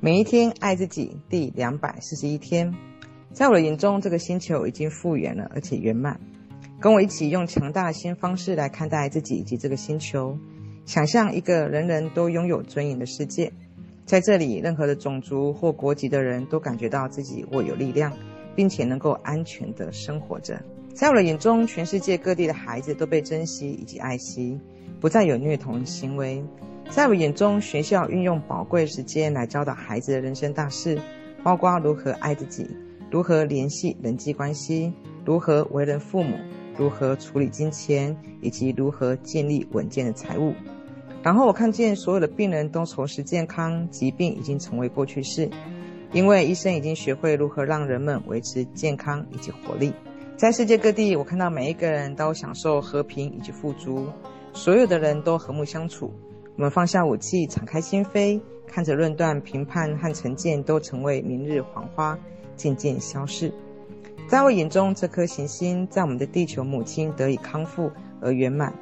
每一天爱自己第两百四十一天，在我的眼中，这个星球已经复原了，而且圆满。跟我一起用强大的新方式来看待自己以及这个星球，想象一个人人都拥有尊严的世界，在这里，任何的种族或国籍的人都感觉到自己握有力量，并且能够安全地生活着。在我的眼中，全世界各地的孩子都被珍惜以及爱惜，不再有虐童行为。在我眼中，学校运用宝贵时间来教导孩子的人生大事，包括如何爱自己，如何联系人际关系，如何为人父母，如何处理金钱，以及如何建立稳健的财务。然后我看见所有的病人都重拾健康，疾病已经成为过去式，因为医生已经学会如何让人们维持健康以及活力。在世界各地，我看到每一个人都享受和平以及富足，所有的人都和睦相处。我们放下武器，敞开心扉，看着论断、评判和成见都成为明日黄花，渐渐消逝。在我眼中，这颗行星在我们的地球母亲得以康复而圆满，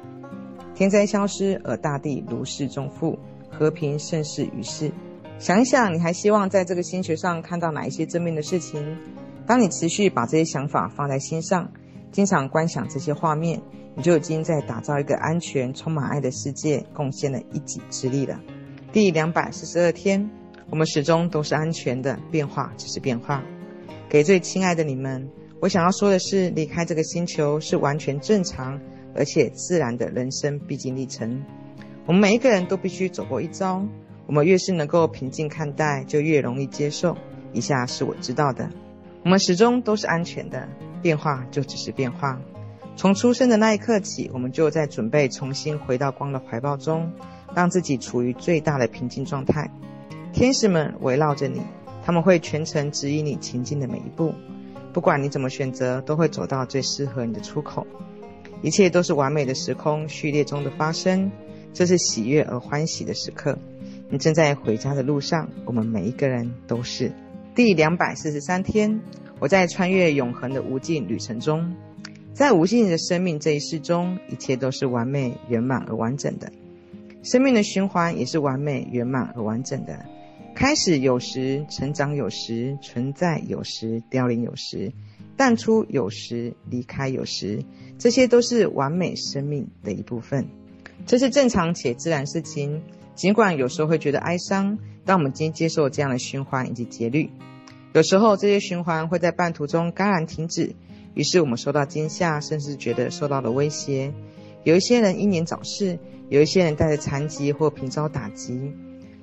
天灾消失而大地如释重负，和平盛世于世。想一想，你还希望在这个星球上看到哪一些正面的事情？当你持续把这些想法放在心上，经常观想这些画面。你就已经在打造一个安全、充满爱的世界，贡献了一己之力了。第两百四十二天，我们始终都是安全的，变化只是变化。给最亲爱的你们，我想要说的是，离开这个星球是完全正常而且自然的人生必经历程。我们每一个人都必须走过一遭。我们越是能够平静看待，就越容易接受。以下是我知道的：我们始终都是安全的，变化就只是变化。从出生的那一刻起，我们就在准备重新回到光的怀抱中，让自己处于最大的平静状态。天使们围绕着你，他们会全程指引你前进的每一步。不管你怎么选择，都会走到最适合你的出口。一切都是完美的时空序列中的发生，这是喜悦而欢喜的时刻。你正在回家的路上，我们每一个人都是。第两百四十三天，我在穿越永恒的无尽旅程中。在无限的生命这一世中，一切都是完美、圆满而完整的。生命的循环也是完美、圆满而完整的。开始有时，成长有时，存在有时，凋零有时，淡出有时，离开有时，这些都是完美生命的一部分。这是正常且自然事情。尽管有时候会觉得哀伤，但我们今天接受这样的循环以及节律。有时候这些循环会在半途中戛然停止。于是我们受到惊吓，甚至觉得受到了威胁。有一些人英年早逝，有一些人带着残疾或频遭打击。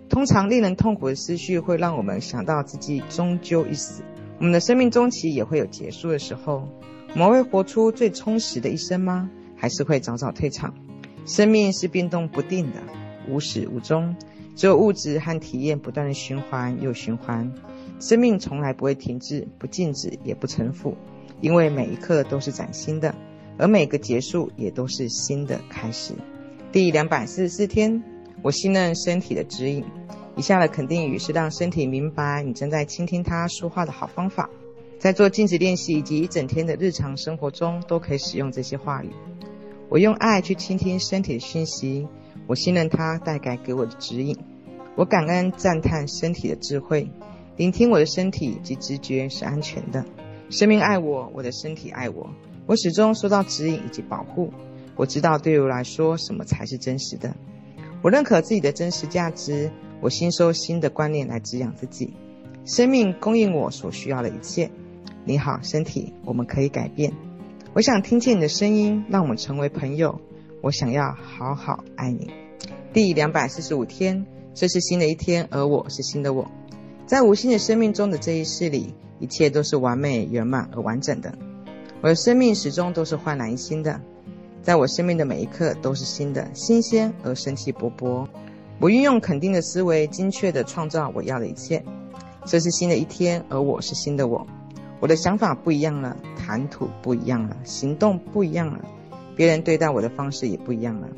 通常令人痛苦的思绪会让我们想到自己终究一死。我们的生命周期也会有结束的时候。我们会活出最充实的一生吗？还是会早早退场？生命是变动不定的，无始无终，只有物质和体验不断的循环又循环。生命从来不会停滞，不静止，也不沉浮。因为每一刻都是崭新的，而每个结束也都是新的开始。第两百四十四天，我信任身体的指引。以下的肯定语是让身体明白你正在倾听它说话的好方法。在做镜子练习以及一整天的日常生活中，都可以使用这些话语。我用爱去倾听身体的讯息，我信任它带给给我的指引。我感恩赞叹身体的智慧，聆听我的身体及直觉是安全的。生命爱我，我的身体爱我，我始终受到指引以及保护。我知道对于我来说，什么才是真实的。我认可自己的真实价值。我吸收新的观念来滋养自己。生命供应我所需要的一切。你好，身体，我们可以改变。我想听见你的声音，让我们成为朋友。我想要好好爱你。第两百四十五天，这是新的一天，而我是新的我。在无限的生命中的这一世里。一切都是完美、圆满而完整的。我的生命始终都是焕然一新的，在我生命的每一刻都是新的、新鲜而生气勃勃。我运用肯定的思维，精确地创造我要的一切。这是新的一天，而我是新的我。我的想法不一样了，谈吐不一样了，行动不一样了，别人对待我的方式也不一样了。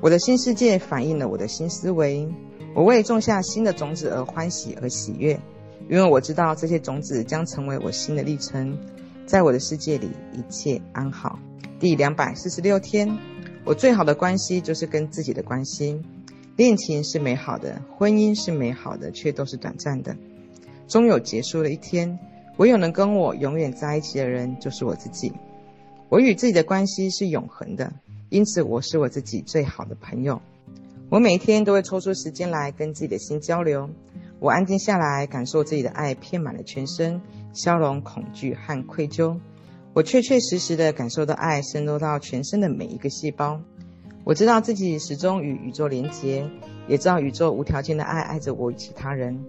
我的新世界反映了我的新思维。我为种下新的种子而欢喜而喜悦。因为我知道这些种子将成为我新的历程，在我的世界里一切安好。第两百四十六天，我最好的关系就是跟自己的关系。恋情是美好的，婚姻是美好的，却都是短暂的，终有结束的一天。唯有能跟我永远在一起的人，就是我自己。我与自己的关系是永恒的，因此我是我自己最好的朋友。我每天都会抽出时间来跟自己的心交流。我安静下来，感受自己的爱遍满了全身，消融恐惧和愧疚。我确确实实的感受到爱渗入到全身的每一个细胞。我知道自己始终与宇宙连结，也知道宇宙无条件的爱爱着我与其他人。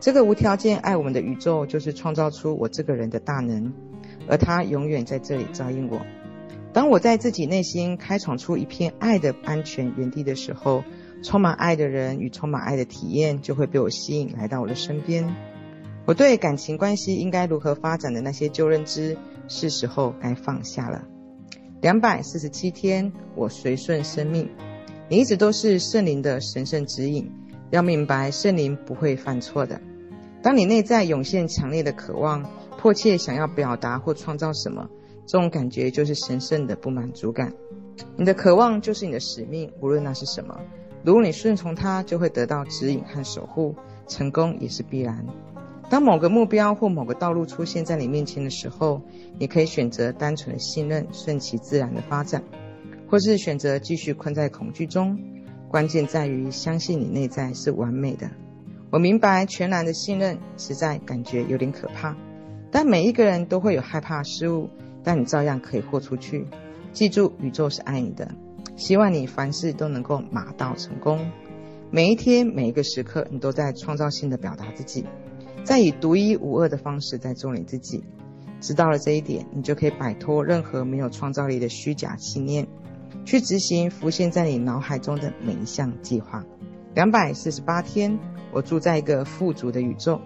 这个无条件爱我们的宇宙，就是创造出我这个人的大能，而它永远在这里照应我。当我在自己内心开创出一片爱的安全原地的时候，充满爱的人与充满爱的体验就会被我吸引来到我的身边。我对感情关系应该如何发展的那些旧认知，是时候该放下了。两百四十七天，我随顺生命。你一直都是圣灵的神圣指引，要明白圣灵不会犯错的。当你内在涌现强烈的渴望，迫切想要表达或创造什么，这种感觉就是神圣的不满足感。你的渴望就是你的使命，无论那是什么。如果你顺从它，就会得到指引和守护，成功也是必然。当某个目标或某个道路出现在你面前的时候，你可以选择单纯的信任，顺其自然的发展，或是选择继续困在恐惧中。关键在于相信你内在是完美的。我明白全然的信任实在感觉有点可怕，但每一个人都会有害怕失误，但你照样可以豁出去。记住，宇宙是爱你的。希望你凡事都能够马到成功，每一天每一个时刻，你都在创造性的表达自己，在以独一无二的方式在做你自己。知道了这一点，你就可以摆脱任何没有创造力的虚假信念，去执行浮现在你脑海中的每一项计划。两百四十八天，我住在一个富足的宇宙。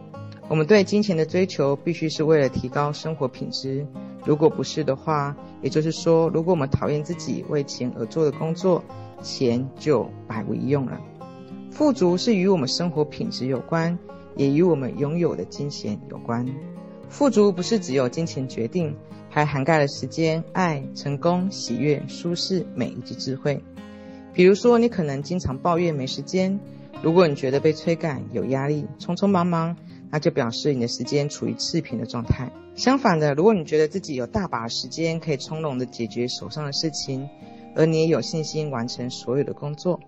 我们对金钱的追求，必须是为了提高生活品质。如果不是的话，也就是说，如果我们讨厌自己为钱而做的工作，钱就百无一用了。富足是与我们生活品质有关，也与我们拥有的金钱有关。富足不是只有金钱决定，还涵盖了时间、爱、成功、喜悦、舒适、美以及智慧。比如说，你可能经常抱怨没时间，如果你觉得被催赶、有压力、匆匆忙忙。那就表示你的时间处于赤贫的状态。相反的，如果你觉得自己有大把时间可以从容的解决手上的事情，而你也有信心完成所有的工作，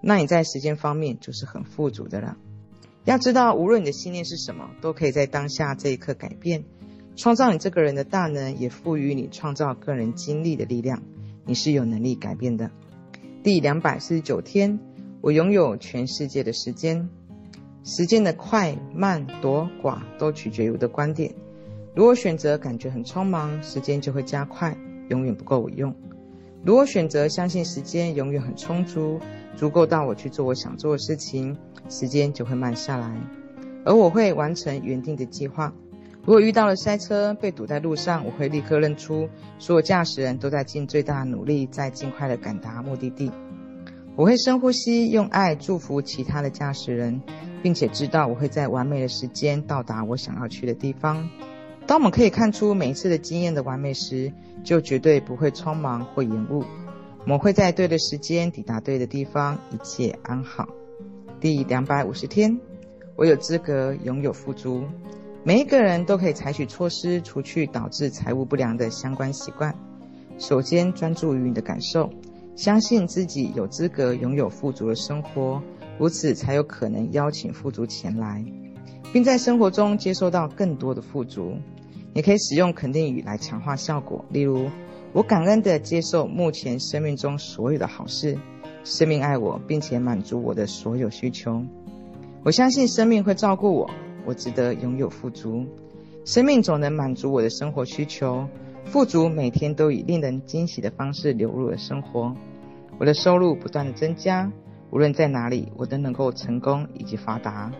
那你在时间方面就是很富足的了。要知道，无论你的信念是什么，都可以在当下这一刻改变，创造你这个人的大能，也赋予你创造个人经历的力量。你是有能力改变的。第两百四十九天，我拥有全世界的时间。时间的快慢多寡都取决于我的观点。如果选择感觉很匆忙，时间就会加快，永远不够我用；如果选择相信时间永远很充足，足够到我去做我想做的事情，时间就会慢下来，而我会完成原定的计划。如果遇到了塞车，被堵在路上，我会立刻认出所有驾驶人都在尽最大努力，在尽快的赶达目的地。我会深呼吸，用爱祝福其他的驾驶人。并且知道我会在完美的时间到达我想要去的地方。当我们可以看出每一次的经验的完美时，就绝对不会匆忙或延误。我们会在对的时间抵达对的地方，一切安好。第两百五十天，我有资格拥有富足。每一个人都可以采取措施，除去导致财务不良的相关习惯。首先，专注于你的感受，相信自己有资格拥有富足的生活。如此才有可能邀请富足前来，并在生活中接受到更多的富足。你可以使用肯定语来强化效果，例如：我感恩地接受目前生命中所有的好事，生命爱我，并且满足我的所有需求。我相信生命会照顾我，我值得拥有富足。生命总能满足我的生活需求，富足每天都以令人惊喜的方式流入了生活。我的收入不断的增加。无论在哪里，我都能够成功以及发达。